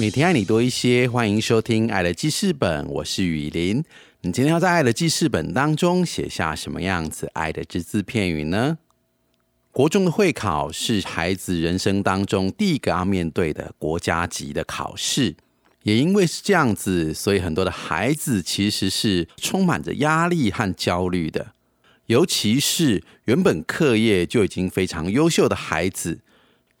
每天爱你多一些，欢迎收听《爱的记事本》，我是雨林。你今天要在《爱的记事本》当中写下什么样子爱的只字片语呢？国中的会考是孩子人生当中第一个要面对的国家级的考试，也因为是这样子，所以很多的孩子其实是充满着压力和焦虑的，尤其是原本课业就已经非常优秀的孩子。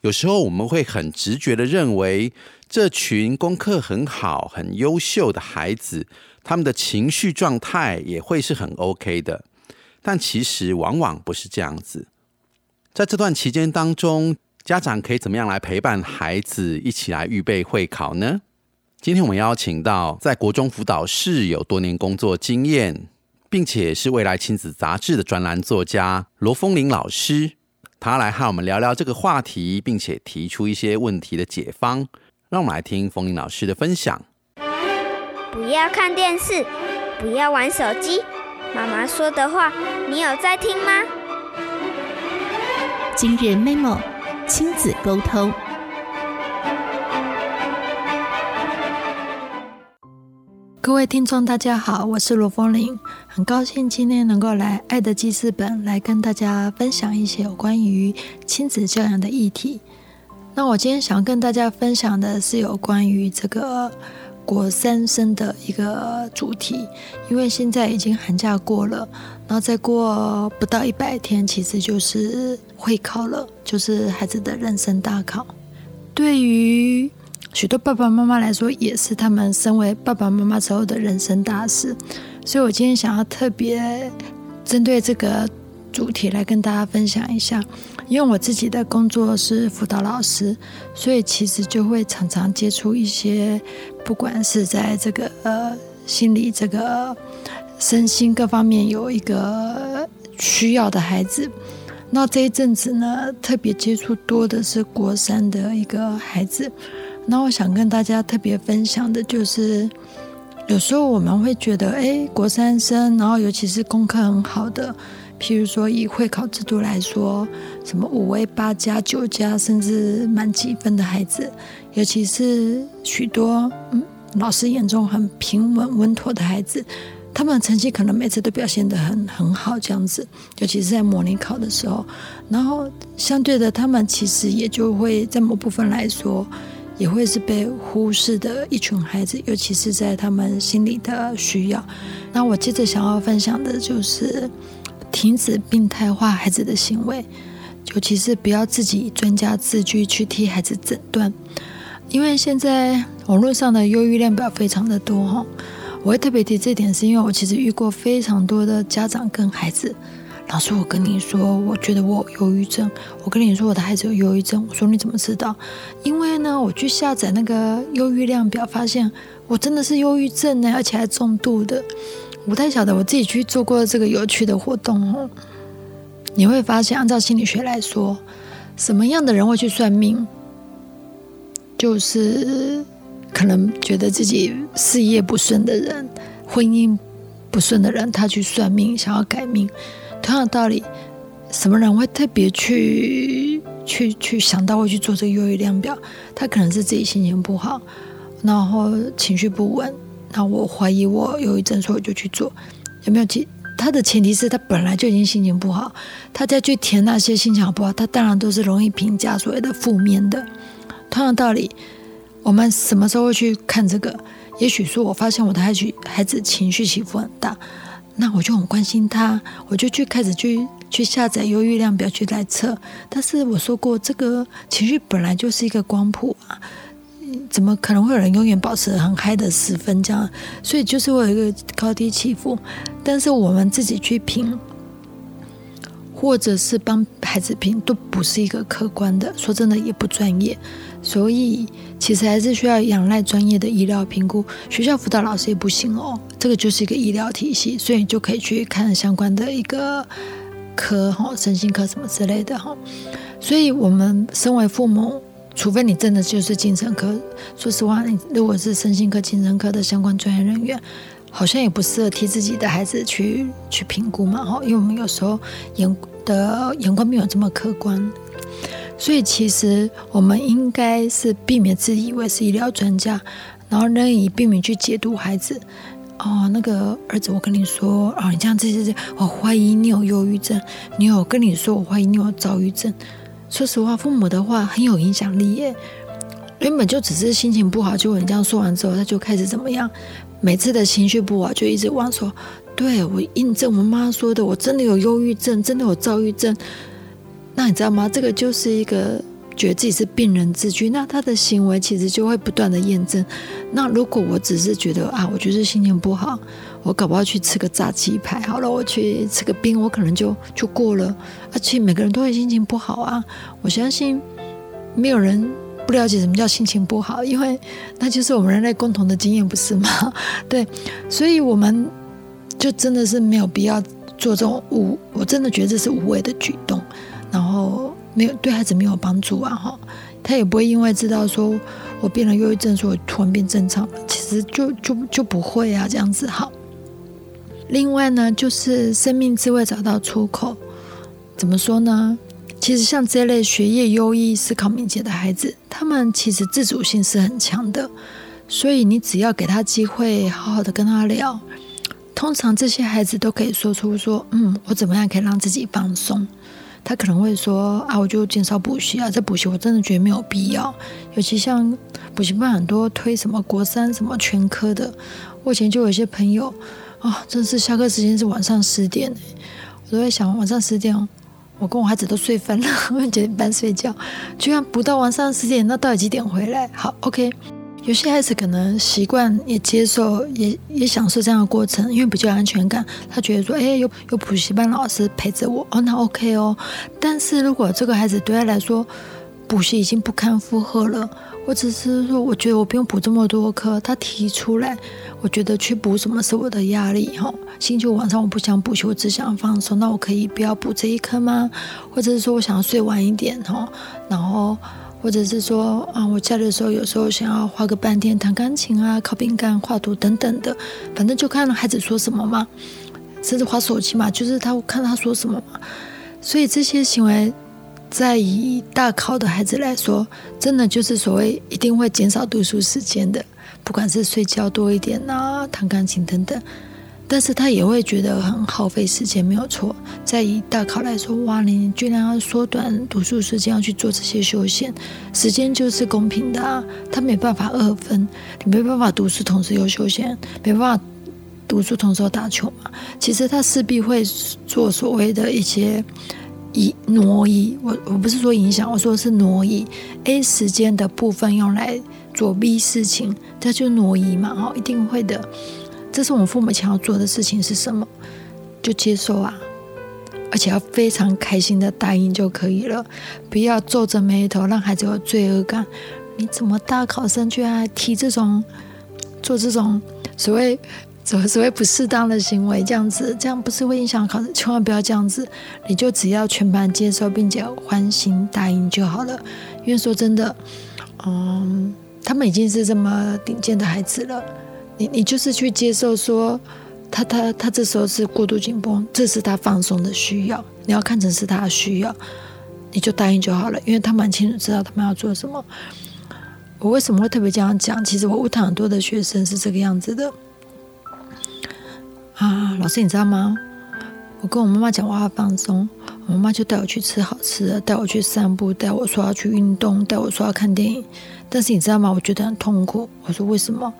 有时候我们会很直觉的认为，这群功课很好、很优秀的孩子，他们的情绪状态也会是很 OK 的。但其实往往不是这样子。在这段期间当中，家长可以怎么样来陪伴孩子一起来预备会考呢？今天我们邀请到在国中辅导室有多年工作经验，并且是未来亲子杂志的专栏作家罗峰林老师。他来和我们聊聊这个话题，并且提出一些问题的解方。让我们来听冯林老师的分享。不要看电视，不要玩手机。妈妈说的话，你有在听吗？今日 memo 亲子沟通。各位听众，大家好，我是罗风林，很高兴今天能够来《爱的记事本》来跟大家分享一些有关于亲子教养的议题。那我今天想跟大家分享的是有关于这个国三生的一个主题，因为现在已经寒假过了，然后再过不到一百天，其实就是会考了，就是孩子的人生大考。对于许多爸爸妈妈来说，也是他们身为爸爸妈妈之后的人生大事。所以我今天想要特别针对这个主题来跟大家分享一下。因为我自己的工作是辅导老师，所以其实就会常常接触一些，不管是在这个呃心理、这个身心各方面有一个需要的孩子。那这一阵子呢，特别接触多的是国三的一个孩子。那我想跟大家特别分享的就是，有时候我们会觉得，哎，国三生，然后尤其是功课很好的，譬如说以会考制度来说，什么五 A、八加、九加，甚至满几分的孩子，尤其是许多嗯老师眼中很平稳稳妥的孩子，他们的成绩可能每次都表现得很很好，这样子，尤其是在模拟考的时候，然后相对的，他们其实也就会在某部分来说。也会是被忽视的一群孩子，尤其是在他们心里的需要。那我接着想要分享的就是停止病态化孩子的行为，尤其是不要自己以专家自居去替孩子诊断，因为现在网络上的忧郁量表非常的多哈。我会特别提这点，是因为我其实遇过非常多的家长跟孩子。老师，我跟你说，我觉得我有忧郁症。我跟你说，我的孩子有忧郁症。我说你怎么知道？因为呢，我去下载那个忧郁量表，发现我真的是忧郁症呢，而且还重度的。不太晓得我自己去做过这个有趣的活动哦。你会发现，按照心理学来说，什么样的人会去算命？就是可能觉得自己事业不顺的人，婚姻不顺的人，他去算命，想要改命。同样的道理，什么人会特别去去去想到会去做这个忧郁量表？他可能是自己心情不好，然后情绪不稳，那我怀疑我忧郁症，所以我就去做。有没有？其他的前提是他本来就已经心情不好，他再去填那些心情好不好，他当然都是容易评价所谓的负面的。同样的道理，我们什么时候会去看这个？也许说我发现我的孩子孩子情绪起伏很大。那我就很关心他，我就去开始去去下载忧郁量表去来测。但是我说过，这个情绪本来就是一个光谱啊，怎么可能会有人永远保持很嗨的十分这样？所以就是会有一个高低起伏。但是我们自己去评，或者是帮孩子评，都不是一个客观的。说真的，也不专业。所以其实还是需要仰赖专业的医疗评估。学校辅导老师也不行哦，这个就是一个医疗体系，所以你就可以去看相关的一个科哈，身心科什么之类的哈。所以我们身为父母，除非你真的就是精神科，说实话，你如果是身心科、精神科的相关专业人员。好像也不适合替自己的孩子去去评估嘛，哈，因为我们有时候眼的眼光没有这么客观，所以其实我们应该是避免自以为是医疗专家，然后呢以避免去解读孩子。哦，那个儿子，我跟你说啊，你这样这这这，我怀疑你有忧郁症，你有跟你说我怀疑你有躁郁症。说实话，父母的话很有影响力耶。原本就只是心情不好，结果你这样说完之后，他就开始怎么样？每次的情绪不好，就一直往说，对我印证我妈说的，我真的有忧郁症，真的有躁郁症。那你知道吗？这个就是一个觉得自己是病人自居，那他的行为其实就会不断的验证。那如果我只是觉得啊，我就是心情不好，我搞不好去吃个炸鸡排好了，我去吃个冰，我可能就就过了。而且每个人都会心情不好啊，我相信没有人。不了解什么叫心情不好，因为那就是我们人类共同的经验，不是吗？对，所以我们就真的是没有必要做这种无，我真的觉得这是无谓的举动，然后没有对孩子没有帮助啊！哈，他也不会因为知道说我变了忧郁症，说我突然变正常了，其实就就就不会啊，这样子好。另外呢，就是生命智慧找到出口，怎么说呢？其实像这类学业优异、思考敏捷的孩子，他们其实自主性是很强的。所以你只要给他机会，好好的跟他聊，通常这些孩子都可以说出说：“嗯，我怎么样可以让自己放松？”他可能会说：“啊，我就减少补习啊，这补习我真的觉得没有必要。尤其像补习班很多推什么国三什么全科的，我以前就有一些朋友啊，真是下课时间是晚上十点，我都在想晚上十点。”我跟我孩子都睡翻了，我们九点半睡觉，居然不到晚上十点，那到底几点回来？好，OK。有些孩子可能习惯也接受，也也享受这样的过程，因为比较有安全感。他觉得说，哎，有有补习班老师陪着我，哦，那 OK 哦。但是如果这个孩子对他来说，补习已经不堪负荷了，我只是说，我觉得我不用补这么多课，他提出来。我觉得去补什么是我的压力哈？星期五晚上我不想补习，我只想放松，那我可以不要补这一科吗？或者是说我想要睡晚一点哈？然后或者是说啊，我假的时候有时候想要花个半天弹钢琴啊、烤饼干、画图等等的，反正就看孩子说什么嘛，甚至划手机嘛，就是他看他说什么嘛。所以这些行为，在以大考的孩子来说，真的就是所谓一定会减少读书时间的。不管是睡觉多一点呐，弹钢琴等等，但是他也会觉得很耗费时间，没有错。在以大考来说，哇，你居然要缩短读书时间，要去做这些休闲，时间就是公平的啊，他没办法二分，你没办法读书同时又休闲，没办法读书同时又打球嘛。其实他势必会做所谓的一些移挪移，我我不是说影响，我说是挪移 A 时间的部分用来。做 B 事情，他就挪移嘛，哦，一定会的。这是我们父母想要做的事情是什么？就接受啊，而且要非常开心的答应就可以了，不要皱着眉头让孩子有罪恶感。你怎么大考生居然还提这种做这种所谓所所谓不适当的行为？这样子，这样不是会影响考试？千万不要这样子，你就只要全盘接受并且欢欣答应就好了。因为说真的，嗯。他们已经是这么顶尖的孩子了，你你就是去接受说，他他他这时候是过度紧绷，这是他放松的需要，你要看成是他的需要，你就答应就好了，因为他蛮清楚知道他们要做什么。我为什么会特别这样讲？其实我问他很多的学生是这个样子的啊，老师你知道吗？我跟我妈妈讲我要放松，我妈妈就带我去吃好吃的，带我去散步，带我说要去运动，带我说要看电影。但是你知道吗？我觉得很痛苦。我说为什么？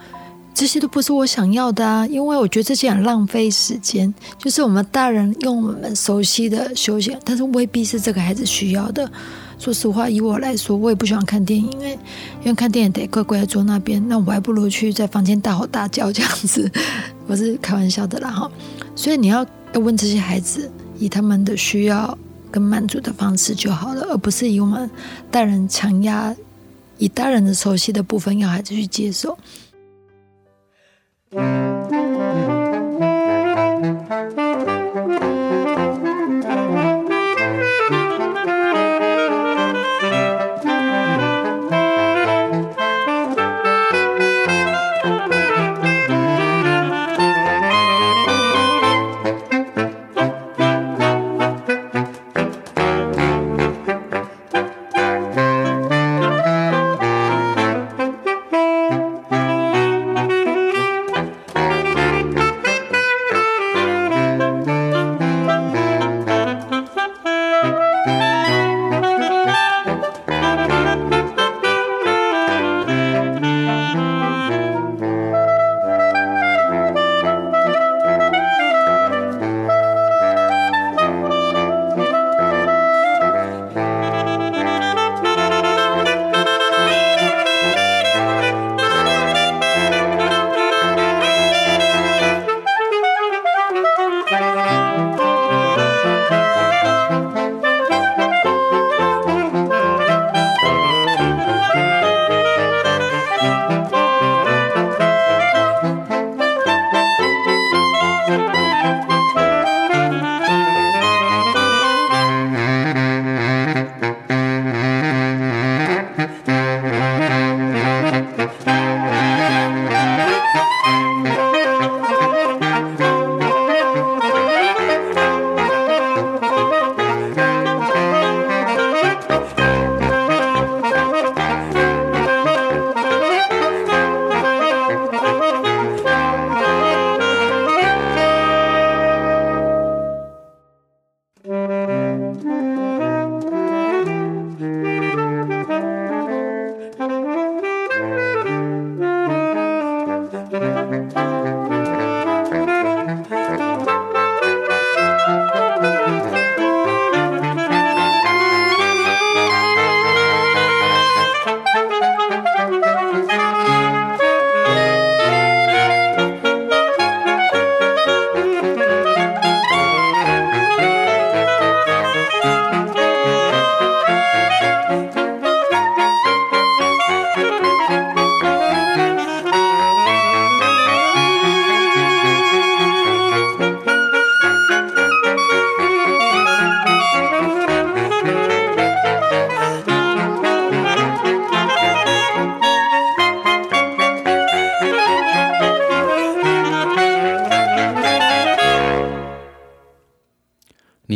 这些都不是我想要的啊！因为我觉得这些很浪费时间。就是我们大人用我们熟悉的休闲，但是未必是这个孩子需要的。说实话，以我来说，我也不喜欢看电影，因为因为看电影得乖乖坐那边，那我还不如去在房间大吼大叫这样子。我是开玩笑的啦哈。所以你要要问这些孩子，以他们的需要跟满足的方式就好了，而不是以我们大人强压，以大人的熟悉的部分要孩子去接受。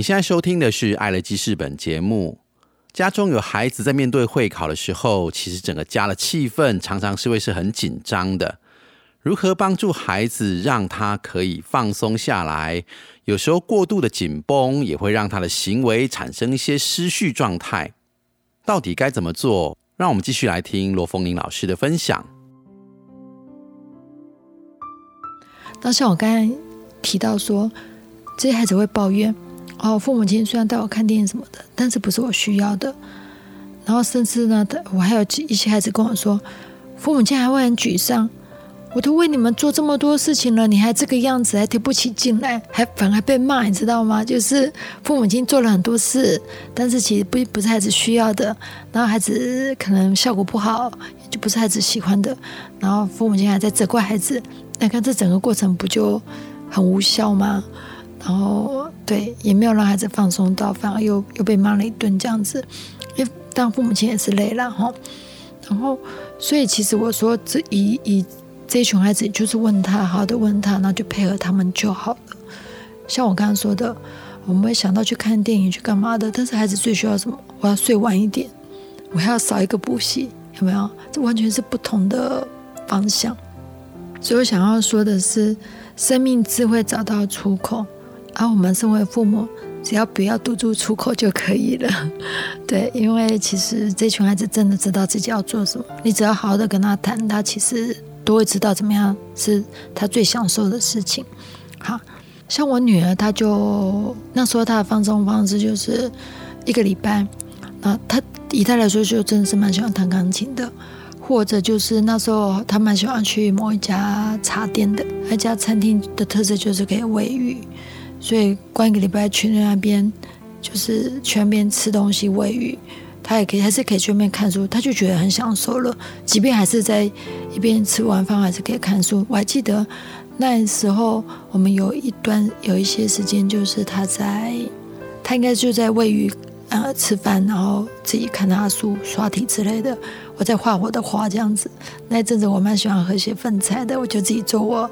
你现在收听的是《爱的记事本》节目。家中有孩子在面对会考的时候，其实整个家的气氛常常是会是很紧张的。如何帮助孩子让他可以放松下来？有时候过度的紧绷也会让他的行为产生一些失序状态。到底该怎么做？让我们继续来听罗凤玲老师的分享。那像我刚才提到说，这些孩子会抱怨。哦，父母亲虽然带我看电影什么的，但是不是我需要的。然后甚至呢，我还有一些孩子跟我说，父母亲还会很沮丧。我都为你们做这么多事情了，你还这个样子，还提不起劲来，还反而被骂，你知道吗？就是父母亲做了很多事，但是其实不不是孩子需要的，然后孩子可能效果不好，就不是孩子喜欢的。然后父母亲还在责怪孩子，那看这整个过程不就很无效吗？然后对，也没有让孩子放松到，反而又又被骂了一顿这样子，因为当父母亲也是累了哈。然后，所以其实我说，这以以这一群孩子，就是问他，好的问他，那就配合他们就好了。像我刚刚说的，我们会想到去看电影去干嘛的，但是孩子最需要什么？我要睡晚一点，我还要少一个补习，有没有？这完全是不同的方向。所以我想要说的是，生命智慧找到出口。而我们身为父母，只要不要堵住出口就可以了。对，因为其实这群孩子真的知道自己要做什么，你只要好好的跟他谈，他其实都会知道怎么样是他最享受的事情。好像我女儿，她就那时候她的放松方式就是一个礼拜，啊，她以她来说就真的是蛮喜欢弹钢琴的，或者就是那时候她蛮喜欢去某一家茶店的，那家餐厅的特色就是可以喂鱼。所以，关一个礼拜去那边，就是去那边吃东西喂鱼，他也可以还是可以去那边看书，他就觉得很享受了。即便还是在一边吃完饭，还是可以看书。我还记得那时候我们有一段有一些时间，就是他在他应该就在喂鱼。呃，吃饭，然后自己看他书、刷题之类的。我在画我的画，这样子。那阵子我蛮喜欢和谐分菜的，我就自己做我，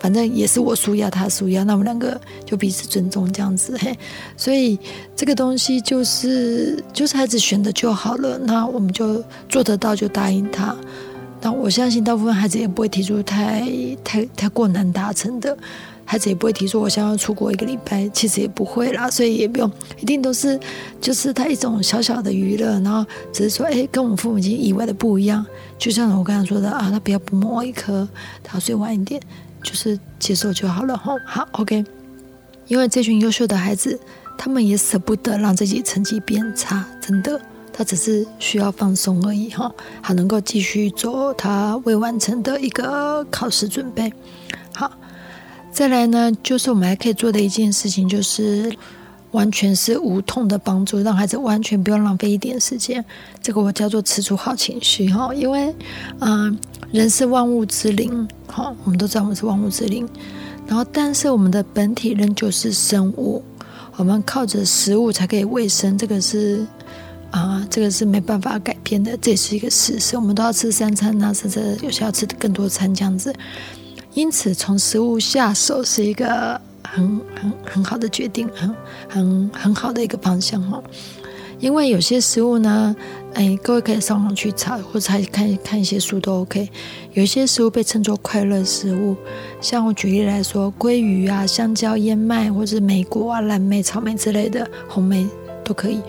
反正也是我输压，他输压，那我们两个就彼此尊重这样子。嘿，所以这个东西就是就是孩子选的就好了，那我们就做得到就答应他。那我相信大部分孩子也不会提出太太太过难达成的。孩子也不会提出我想要出国一个礼拜，其实也不会啦，所以也不用一定都是就是他一种小小的娱乐，然后只是说哎，跟我们父母亲以外的不一样。就像我刚才说的啊，他不要不摸一颗，他要睡晚一点，就是接受就好了哈。好，OK。因为这群优秀的孩子，他们也舍不得让自己成绩变差，真的，他只是需要放松而已哈，还能够继续做他未完成的一个考试准备。好。再来呢，就是我们还可以做的一件事情，就是完全是无痛的帮助，让孩子完全不用浪费一点时间。这个我叫做吃出好情绪哈，因为嗯，人是万物之灵哈，我们都知道我们是万物之灵，然后但是我们的本体仍旧是生物，我们靠着食物才可以卫生，这个是啊，这个是没办法改变的，这也是一个事实。我们都要吃三餐啊，甚至有些要吃更多餐这样子。因此，从食物下手是一个很很很好的决定，很很很好的一个方向哈。因为有些食物呢，哎，各位可以上网去查，或者看看一些书都 OK。有些食物被称作快乐食物，像我举例来说，鲑鱼啊、香蕉、燕麦，或者是莓果啊、蓝莓、草莓之类的红莓都可以，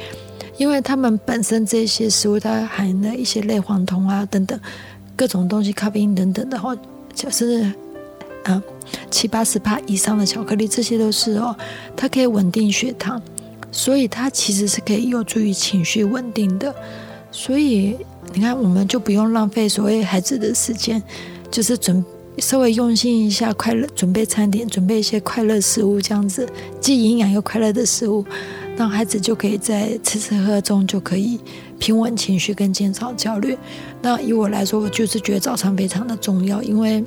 因为它们本身这些食物它含了一些类黄酮啊等等各种东西，咖啡因等等的话，就是。啊，七八十帕以上的巧克力，这些都是哦，它可以稳定血糖，所以它其实是可以有助于情绪稳定的。所以你看，我们就不用浪费所谓孩子的时间，就是准稍微用心一下，快乐准备餐点，准备一些快乐食物，这样子既营养又快乐的食物，让孩子就可以在吃吃喝中就可以平稳情绪跟减少焦虑。那以我来说，我就是觉得早餐非常的重要，因为。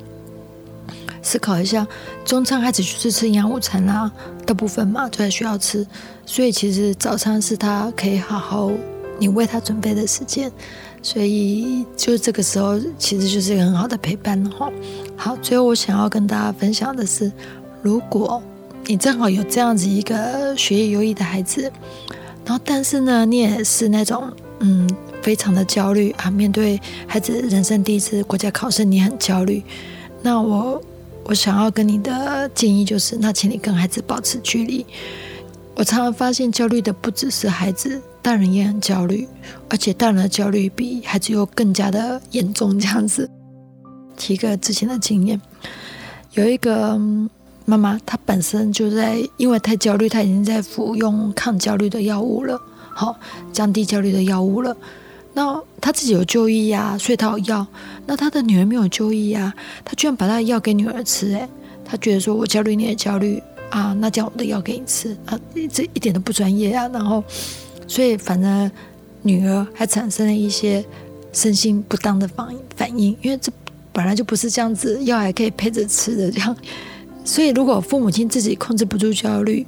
思考一下，中餐孩子就是吃营养午餐啦，大部分嘛都在需要吃，所以其实早餐是他可以好好你为他准备的时间，所以就这个时候其实就是一个很好的陪伴了哈。好，最后我想要跟大家分享的是，如果你正好有这样子一个学业优异的孩子，然后但是呢你也是那种嗯非常的焦虑啊，面对孩子人生第一次国家考试你很焦虑，那我。我想要跟你的建议就是，那请你跟孩子保持距离。我常常发现，焦虑的不只是孩子，大人也很焦虑，而且大人的焦虑比孩子又更加的严重。这样子，提个之前的经验，有一个妈妈，她本身就在因为太焦虑，她已经在服用抗焦虑的药物了，好，降低焦虑的药物了。那她自己有就医呀，所以他有药。那他的女儿没有就医啊，他居然把他的药给女儿吃，诶，他觉得说我焦虑你也焦虑啊，那将我的药给你吃啊，这一点都不专业啊。然后，所以反正女儿还产生了一些身心不当的反反应，因为这本来就不是这样子，药还可以配着吃的这样。所以如果父母亲自己控制不住焦虑，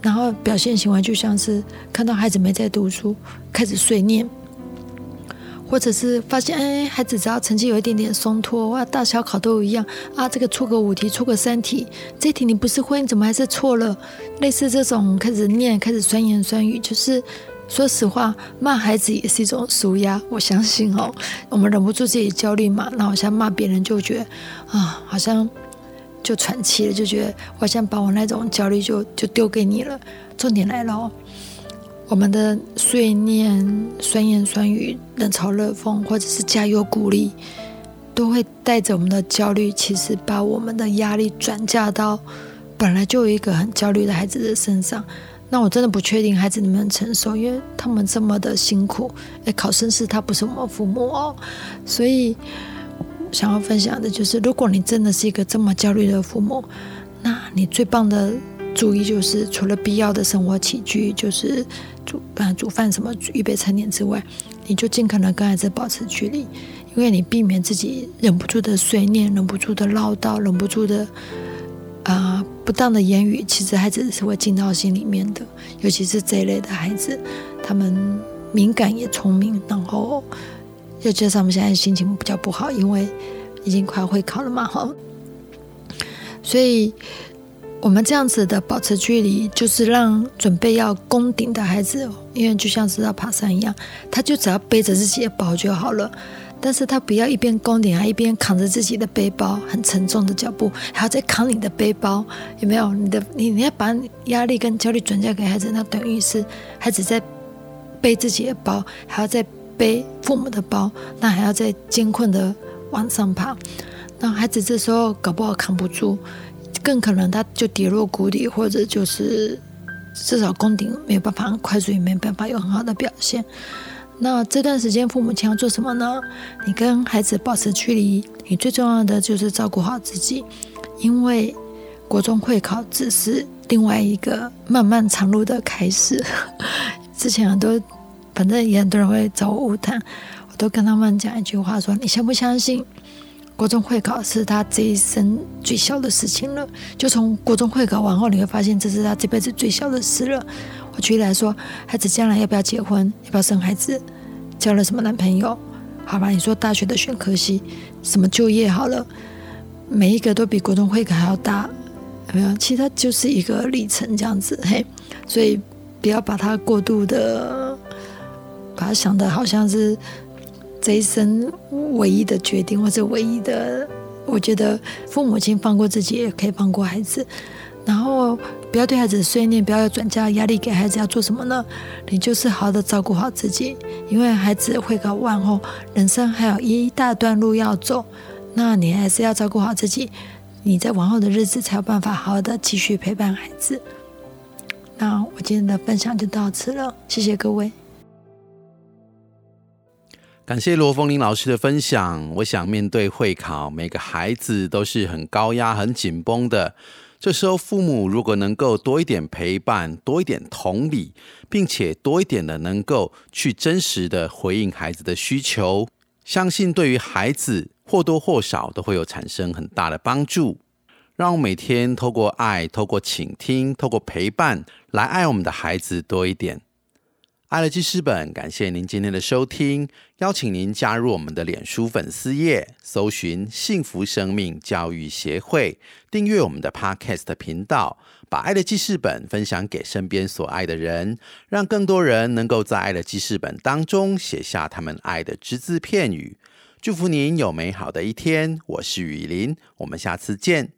然后表现行为就像是看到孩子没在读书，开始碎念。或者是发现，哎，孩子只要成绩有一点点松脱，哇，大小考都一样啊，这个错个五题，错个三题，这题你不是会，你怎么还是错了？类似这种开始念，开始酸言酸语，就是说实话，骂孩子也是一种舒压。我相信哦，我们忍不住自己焦虑嘛，那好像骂别人就觉得啊，好像就喘气了，就觉得好像把我那种焦虑就就丢给你了。重点来了哦。我们的碎念、酸言酸语、冷嘲热讽，或者是加油鼓励，都会带着我们的焦虑，其实把我们的压力转嫁到本来就有一个很焦虑的孩子的身上。那我真的不确定孩子能不能承受，因为他们这么的辛苦。哎，考生是他不是我们父母哦，所以想要分享的就是，如果你真的是一个这么焦虑的父母，那你最棒的注意，就是除了必要的生活起居，就是煮啊煮饭什么预备餐点之外，你就尽可能跟孩子保持距离，因为你避免自己忍不住的碎念、忍不住的唠叨、忍不住的啊不当的言语，其实孩子是会进到心里面的。尤其是这一类的孩子，他们敏感也聪明，然后又加上我们现在心情比较不好，因为已经快会考了嘛，哈，所以。我们这样子的保持距离，就是让准备要攻顶的孩子，因为就像是要爬山一样，他就只要背着自己的包就好了。但是他不要一边攻顶，还一边扛着自己的背包，很沉重的脚步，还要再扛你的背包，有没有？你的你你要把压力跟焦虑转嫁给孩子，那等于是孩子在背自己的包，还要再背父母的包，那还要再艰困的往上爬，那孩子这时候搞不好扛不住。更可能他就跌落谷底，或者就是至少攻顶没有办法快速，也没有办法有很好的表现。那这段时间父母亲要做什么呢？你跟孩子保持距离，你最重要的就是照顾好自己，因为国中会考只是另外一个漫漫长路的开始。之前很多，反正也很多人会找我谈，我都跟他们讲一句话：说你相不相信？国中会考是他这一生最小的事情了。就从国中会考完后，你会发现这是他这辈子最小的事了。我举例来说，孩子将来要不要结婚，要不要生孩子，交了什么男朋友，好吧？你说大学的选科系，什么就业好了，每一个都比国中会考还要大，有没有？其实它就是一个历程这样子，嘿。所以不要把它过度的，把它想的好像是。这一生唯一的决定，或者唯一的，我觉得父母亲放过自己，也可以放过孩子。然后不要对孩子碎念，不要转嫁压力给孩子。要做什么呢？你就是好好的照顾好自己，因为孩子会考完后，人生还有一大段路要走。那你还是要照顾好自己，你在往后的日子才有办法好好的继续陪伴孩子。那我今天的分享就到此了，谢谢各位。感谢罗凤玲老师的分享。我想面对会考，每个孩子都是很高压、很紧绷的。这时候，父母如果能够多一点陪伴，多一点同理，并且多一点的能够去真实的回应孩子的需求，相信对于孩子或多或少都会有产生很大的帮助。让我每天透过爱、透过倾听、透过陪伴，来爱我们的孩子多一点。爱的记事本，感谢您今天的收听，邀请您加入我们的脸书粉丝页，搜寻“幸福生命教育协会”，订阅我们的 Podcast 频道，把爱的记事本分享给身边所爱的人，让更多人能够在爱的记事本当中写下他们爱的只字片语。祝福您有美好的一天，我是雨林，我们下次见。